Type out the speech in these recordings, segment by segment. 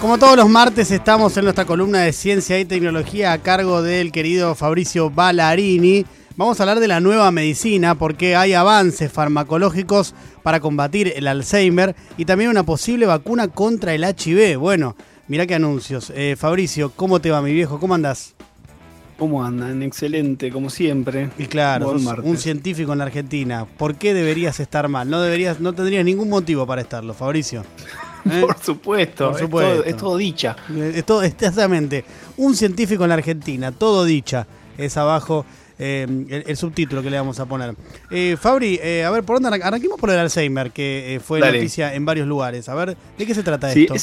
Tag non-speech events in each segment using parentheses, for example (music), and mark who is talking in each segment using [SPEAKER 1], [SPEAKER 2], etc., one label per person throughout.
[SPEAKER 1] Como todos los martes estamos en nuestra columna de ciencia y tecnología a cargo del querido Fabricio Ballarini. Vamos a hablar de la nueva medicina porque hay avances farmacológicos para combatir el Alzheimer y también una posible vacuna contra el HIV. Bueno, mira qué anuncios. Eh, Fabricio, ¿cómo te va mi viejo? ¿Cómo andás?
[SPEAKER 2] ¿Cómo andan? Excelente, como siempre.
[SPEAKER 1] Y claro, un científico en la Argentina. ¿Por qué deberías estar mal? No deberías, no tendrías ningún motivo para estarlo, Fabricio.
[SPEAKER 2] ¿Eh? Por supuesto, Es, todo, dicha.
[SPEAKER 1] Es todo, exactamente. Un científico en la Argentina, todo dicha. Es abajo eh, el, subtítulo que le vamos a poner. Eh, Fabri, a ver, ¿por dónde arranquemos por el Alzheimer, que fue noticia en varios lugares? A ver, ¿de qué se trata esto?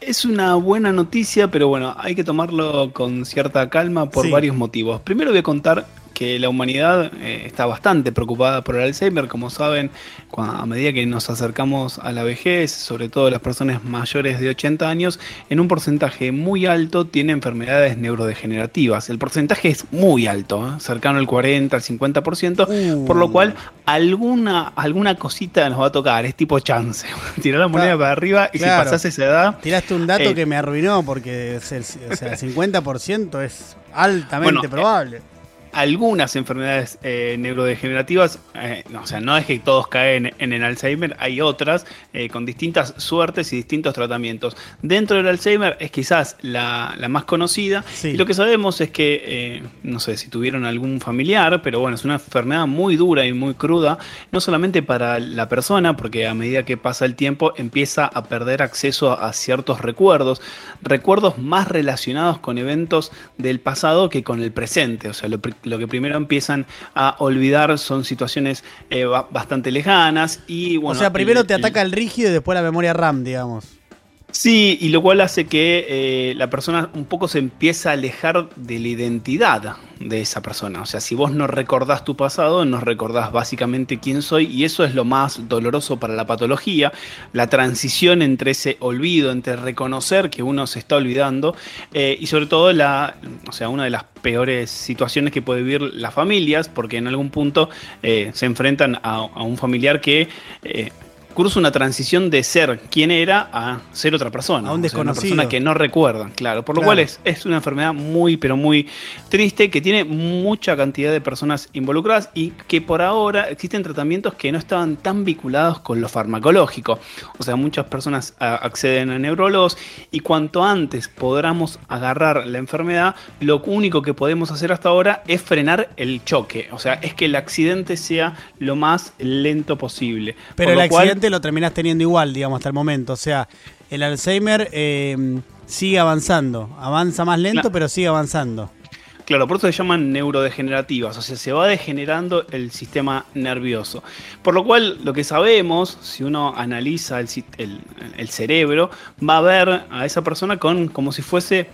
[SPEAKER 2] Es una buena noticia, pero bueno, hay que tomarlo con cierta calma por varios motivos. Primero voy a contar que la humanidad eh, está bastante preocupada por el Alzheimer, como saben, a medida que nos acercamos a la vejez, sobre todo las personas mayores de 80 años, en un porcentaje muy alto tiene enfermedades neurodegenerativas. El porcentaje es muy alto, ¿eh? cercano al 40, al 50%, por lo cual alguna, alguna cosita nos va a tocar, es tipo chance. (laughs) Tirar la moneda para arriba y si pasás esa edad...
[SPEAKER 1] Tiraste un dato eh, que me arruinó porque el, 50% es altamente probable
[SPEAKER 2] algunas enfermedades eh, neurodegenerativas, eh, o sea, no es que todos caen en el Alzheimer, hay otras eh, con distintas suertes y distintos tratamientos. Dentro del Alzheimer es quizás la, más conocida y lo que sabemos es que, no sé si tuvieron algún familiar, pero bueno, es una enfermedad muy dura y muy cruda, no solamente para la persona, porque a medida que pasa el tiempo empieza a perder acceso a, ciertos recuerdos, recuerdos más relacionados con eventos del pasado que con el presente, o sea, lo, lo que primero empiezan a olvidar son situaciones eh, bastante lejanas y bueno.
[SPEAKER 1] O sea, primero te ataca el rígido y después la memoria RAM, digamos.
[SPEAKER 2] Sí, y lo cual hace que eh, la persona un poco se empieza a alejar de la identidad de esa persona. O sea, si vos no recordás tu pasado, no recordás básicamente quién soy, y eso es lo más doloroso para la patología, la transición entre ese olvido, entre reconocer que uno se está olvidando, eh, y sobre todo la, o sea, una de las peores situaciones que puede vivir las familias, porque en algún punto eh, se enfrentan a, un familiar que cruza una transición de ser quien era a ser otra persona.
[SPEAKER 1] A un desconocido.
[SPEAKER 2] una persona que no recuerda, claro. Por lo cual es, es, una enfermedad muy, pero muy triste, que tiene mucha cantidad de personas involucradas y que por ahora existen tratamientos que no estaban tan vinculados con lo farmacológico. O sea, muchas personas acceden a neurólogos y cuanto antes podamos agarrar la enfermedad, lo único que podemos hacer hasta ahora es frenar el choque. O sea, es que el accidente sea lo más lento posible.
[SPEAKER 1] Pero el accidente lo terminás teniendo igual, digamos, hasta el momento. O sea, el Alzheimer eh, sigue avanzando. Avanza más lento, pero sigue avanzando.
[SPEAKER 2] Claro, por eso se llaman neurodegenerativas, o sea, se va degenerando el sistema nervioso. Por lo cual, lo que sabemos, si uno analiza el, el cerebro, va a ver a esa persona con como si fuese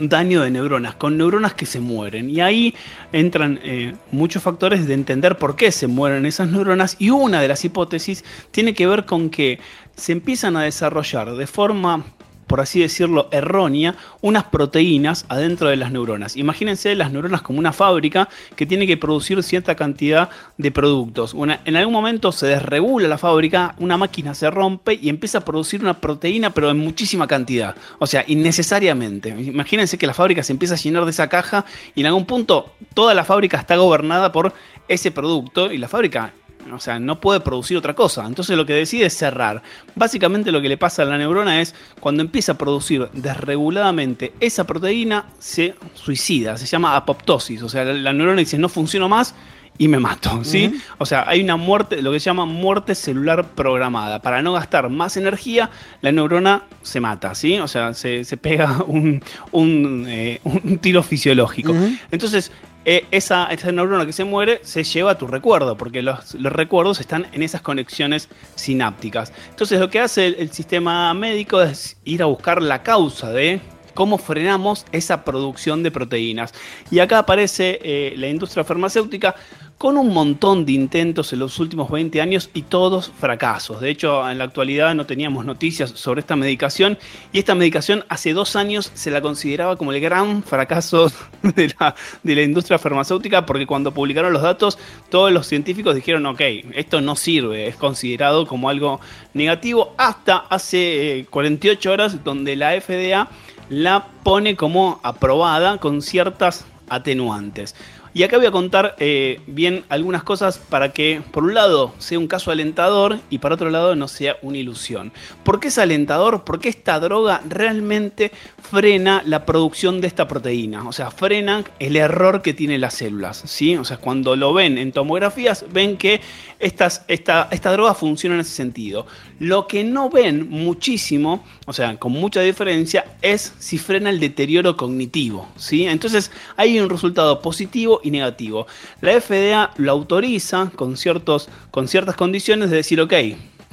[SPEAKER 2] daño de neuronas, con neuronas que se mueren. Y ahí entran eh, muchos factores de entender por qué se mueren esas neuronas. Y una de las hipótesis tiene que ver con que se empiezan a desarrollar de forma por así decirlo, errónea, unas proteínas adentro de las neuronas. Imagínense las neuronas como una fábrica que tiene que producir cierta cantidad de productos. en algún momento se desregula la fábrica, una máquina se rompe y empieza a producir una proteína, pero en muchísima cantidad. O sea, innecesariamente. Imagínense que la fábrica se empieza a llenar de esa caja y en algún punto toda la fábrica está gobernada por ese producto y la fábrica o sea, no puede producir otra cosa. Entonces lo que decide es cerrar. Básicamente lo que le pasa a la neurona es cuando empieza a producir desreguladamente esa proteína, se suicida. Se llama apoptosis. O sea, la, neurona dice no funciona más y me mato, ¿sí? O sea, hay una muerte, lo que se llama muerte celular programada. Para no gastar más energía, la neurona se mata, ¿sí? O sea, se, pega (laughs) un, un, eh, tiro fisiológico. Entonces, eh, esa, neurona que se muere se lleva a tu recuerdo, porque los, recuerdos están en esas conexiones sinápticas. Entonces lo que hace el, sistema médico es ir a buscar la causa de cómo frenamos esa producción de proteínas. Y acá aparece eh, la industria farmacéutica con un montón de intentos en los últimos 20 años y todos fracasos. De hecho, en la actualidad no teníamos noticias sobre esta medicación y esta medicación hace dos años se la consideraba como el gran fracaso (laughs) de la, industria farmacéutica porque cuando publicaron los datos todos los científicos dijeron, ok, esto no sirve, es considerado como algo negativo hasta hace 48 eh, horas donde la FDA la pone como aprobada con ciertas atenuantes. Y acá voy a contar eh, bien algunas cosas para que, por un lado, sea un caso alentador y para otro lado no sea una ilusión. ¿Por qué es alentador? Porque esta droga realmente frena la producción de esta proteína. O sea, frena el error que tienen las células. ¿sí? O sea, cuando lo ven en tomografías, ven que estas, esta, esta droga funciona en ese sentido. Lo que no ven muchísimo, o sea, con mucha diferencia, es si frena el deterioro cognitivo. ¿sí? Entonces, hay un resultado positivo y negativo. La FDA lo autoriza con, ciertos, con ciertas condiciones de decir, ok,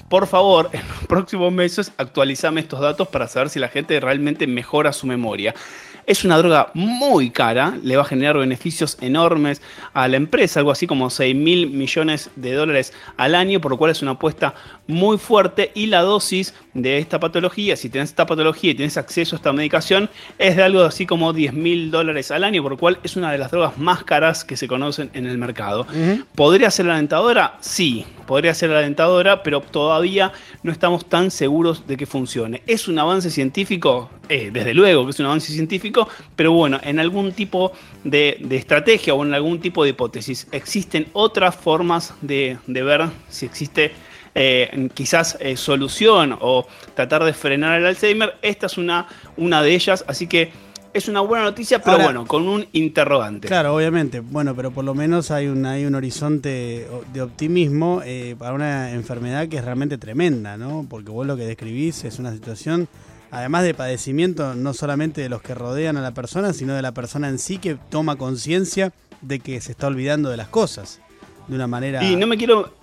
[SPEAKER 2] por favor, (laughs) en los próximos meses actualizame estos datos para saber si la gente realmente mejora su memoria. Es una droga muy cara, le va a generar beneficios enormes a la empresa, algo así como 6 mil millones de dólares al año, por lo cual es una apuesta muy fuerte y la dosis de esta patología, si tienes esta patología y tienes acceso a esta medicación, es de algo así como 10 mil dólares al año, por lo cual es una de las drogas más caras que se conocen en el mercado. ¿Podría ser alentadora? Sí, podría ser alentadora, pero todavía no estamos tan seguros de que funcione. ¿Es un avance científico? Eh, desde luego que es un avance científico, pero bueno, en algún tipo de, estrategia o en algún tipo de hipótesis existen otras formas de, ver si existe eh, quizás eh, solución o tratar de frenar el Alzheimer. Esta es una, una de ellas, así que es una buena noticia, pero bueno, con un interrogante.
[SPEAKER 1] Claro, obviamente. Bueno, pero por lo menos hay un, hay un horizonte de optimismo para una enfermedad que es realmente tremenda, ¿no? Porque vos lo que describís es una situación además de padecimiento no solamente de los que rodean a la persona, sino de la persona en sí que toma conciencia de que se está olvidando de las cosas de una manera...
[SPEAKER 2] Y no me quiero,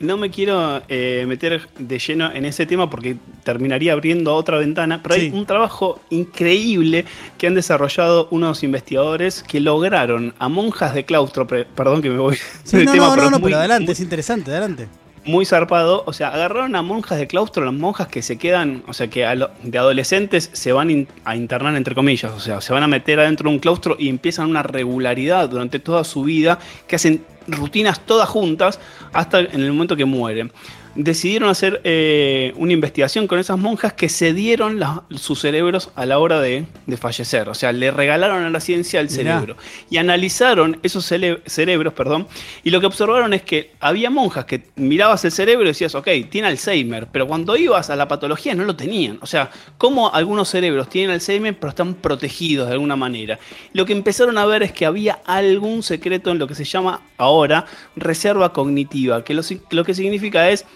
[SPEAKER 2] no me quiero eh, meter de lleno en ese tema porque terminaría abriendo otra ventana, pero hay un trabajo increíble que han desarrollado unos investigadores que lograron a monjas de claustro, perdón que me voy
[SPEAKER 1] sí, no, no, no, no, pero adelante, es interesante, adelante
[SPEAKER 2] muy zarpado. O sea, agarraron a monjas de claustro, las monjas que se quedan, o sea, que de adolescentes se van a internar, entre comillas, o sea, se van a meter adentro de un claustro y empiezan una regularidad durante toda su vida, que hacen rutinas todas juntas hasta en el momento que mueren decidieron hacer eh, una investigación con esas monjas que cedieron sus cerebros a la hora de, fallecer. O sea, le regalaron a la ciencia el cerebro. Y analizaron esos cerebros, perdón, y lo que observaron es que había monjas que mirabas el cerebro y decías, ok, tiene Alzheimer, pero cuando ibas a la patología no lo tenían. O sea, como algunos cerebros tienen Alzheimer, pero están protegidos de alguna manera. Lo que empezaron a ver es que había algún secreto en lo que se llama ahora reserva cognitiva, que lo que significa es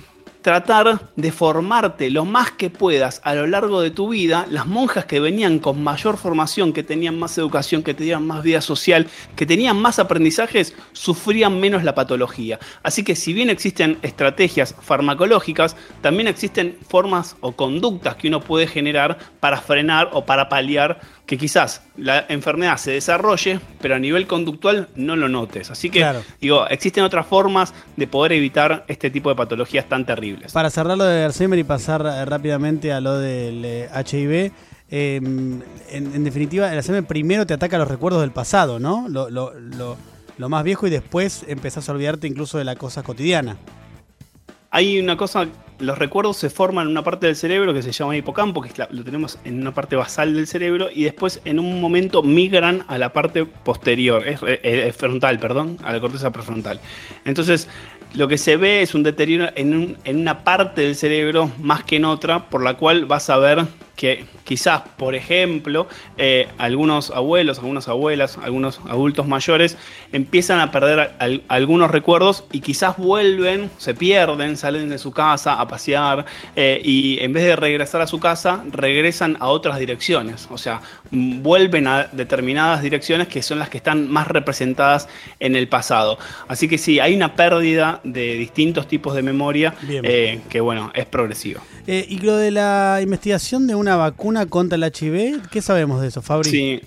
[SPEAKER 2] tratar de formarte lo más que puedas a lo largo de tu vida, las monjas que venían con mayor formación, que tenían más educación, que tenían más vida social, que tenían más aprendizajes, sufrían menos la patología. Así que si bien existen estrategias farmacológicas, también existen formas o conductas que uno puede generar para frenar o para paliar que quizás la enfermedad se desarrolle, pero a nivel conductual no lo notes. Así que, digo, existen otras formas de poder evitar este tipo de patologías tan terribles.
[SPEAKER 1] Para cerrar lo de Alzheimer y pasar eh, rápidamente a lo del HIV, eh, em, en, definitiva, el Alzheimer primero te ataca los recuerdos del pasado, ¿no? Lo, lo, lo, lo más viejo y después empezás a olvidarte incluso de la cosa cotidiana.
[SPEAKER 2] Hay una cosa los recuerdos se forman en una parte del cerebro que se llama hipocampo, que lo tenemos en una parte basal del cerebro, y después en un momento migran a la parte posterior, es, frontal, perdón, a la corteza prefrontal. Entonces, lo que se ve es un deterioro en, una parte del cerebro más que en otra, por la cual vas a ver que quizás, por ejemplo, eh, algunos abuelos, algunas abuelas, algunos adultos mayores empiezan a perder algunos recuerdos y quizás vuelven, se pierden, salen de su casa a pasear eh, y en vez de regresar a su casa, regresan a otras direcciones. O sea, vuelven a determinadas direcciones que son las que están más representadas en el pasado. Así que sí, hay una pérdida de distintos tipos de memoria eh, que, bueno, es progresiva.
[SPEAKER 1] y lo de la investigación de una vacuna contra el HIV, ¿qué sabemos de eso, Fabri?
[SPEAKER 2] Sí.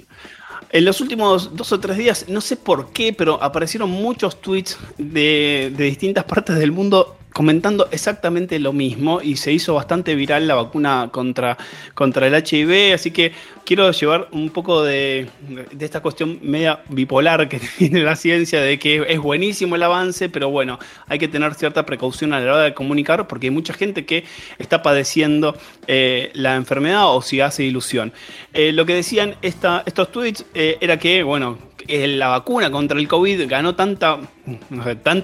[SPEAKER 2] En los últimos dos o tres días, no sé por qué, pero aparecieron muchos tweets de, de distintas partes del mundo comentando exactamente lo mismo y se hizo bastante viral la vacuna contra, contra el HIV, así que quiero llevar un poco de, de, esta cuestión media bipolar que (laughs) tiene la ciencia, de que es buenísimo el avance, pero bueno, hay que tener cierta precaución a la hora de comunicar porque hay mucha gente que está padeciendo eh, la enfermedad o si hace ilusión. Eh, lo que decían esta, estos tweets eh, era que, bueno, la vacuna contra el COVID ganó tanta,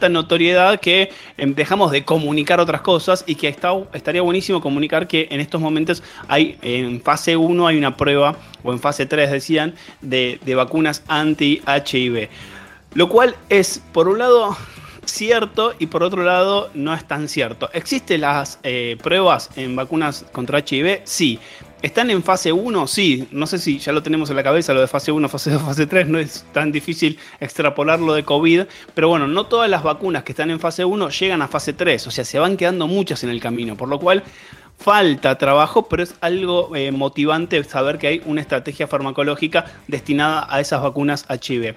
[SPEAKER 2] notoriedad que em, dejamos de comunicar otras cosas y que estaría buenísimo comunicar que en estos momentos hay en fase 1 hay una prueba, o en fase 3 decían, de, vacunas anti-HIV. Lo cual es, por un lado, cierto y por otro lado no es tan cierto. ¿Existen las eh, pruebas en vacunas contra HIV? Sí. ¿Están en fase 1? Sí, no sé si ya lo tenemos en la cabeza, lo de fase 1, fase 2, fase 3, no es tan difícil extrapolarlo de COVID, pero bueno, no todas las vacunas que están en fase 1 llegan a fase 3, o sea, se van quedando muchas en el camino, por lo cual falta trabajo, pero es algo eh, motivante saber que hay una estrategia farmacológica destinada a esas vacunas HIV.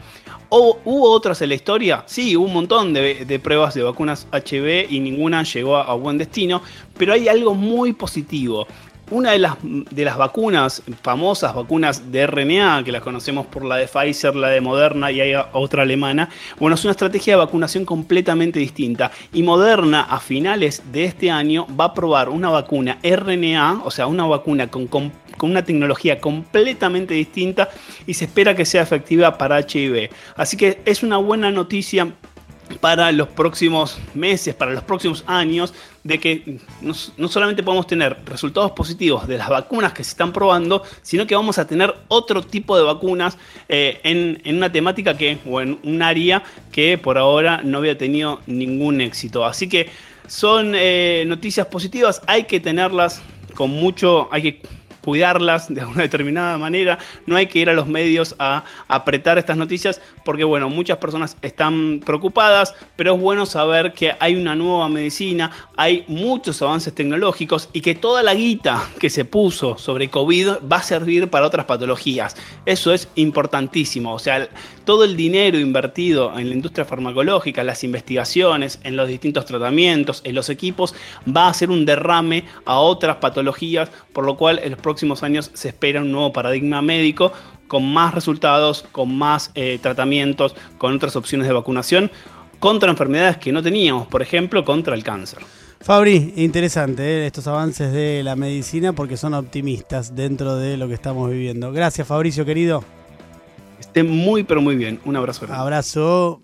[SPEAKER 2] ¿O, ¿Hubo otras en la historia? Sí, hubo un montón de, pruebas de vacunas HIV y ninguna llegó a buen destino, pero hay algo muy positivo. Una de las, de las vacunas, famosas vacunas de RNA, que las conocemos por la de Pfizer, la de Moderna y hay otra alemana, bueno, es una estrategia de vacunación completamente distinta. Y Moderna a finales de este año va a probar una vacuna RNA, o sea, una vacuna con, con, con una tecnología completamente distinta y se espera que sea efectiva para HIV. Así que es una buena noticia para los próximos meses, para los próximos años, de que no, solamente podemos tener resultados positivos de las vacunas que se están probando, sino que vamos a tener otro tipo de vacunas eh, en, una temática que, o en un área que por ahora no había tenido ningún éxito. Así que son eh, noticias positivas, hay que tenerlas con mucho, hay que cuidarlas de alguna determinada manera. No hay que ir a los medios a apretar estas noticias porque, bueno, muchas personas están preocupadas, pero es bueno saber que hay una nueva medicina, hay muchos avances tecnológicos y que toda la guita que se puso sobre COVID va a servir para otras patologías. Eso es importantísimo. O sea, todo el dinero invertido en la industria farmacológica, las investigaciones, en los distintos tratamientos, en los equipos, va a hacer un derrame a otras patologías, por lo cual en los próximos años se espera un nuevo paradigma médico con más resultados, con más eh, tratamientos, con otras opciones de vacunación contra enfermedades que no teníamos, por ejemplo, contra el cáncer.
[SPEAKER 1] Fabri, interesante eh, estos avances de la medicina porque son optimistas dentro de lo que estamos viviendo. Gracias, Fabricio, querido.
[SPEAKER 2] Esté muy, pero muy bien. Un abrazo.
[SPEAKER 1] Abrazo.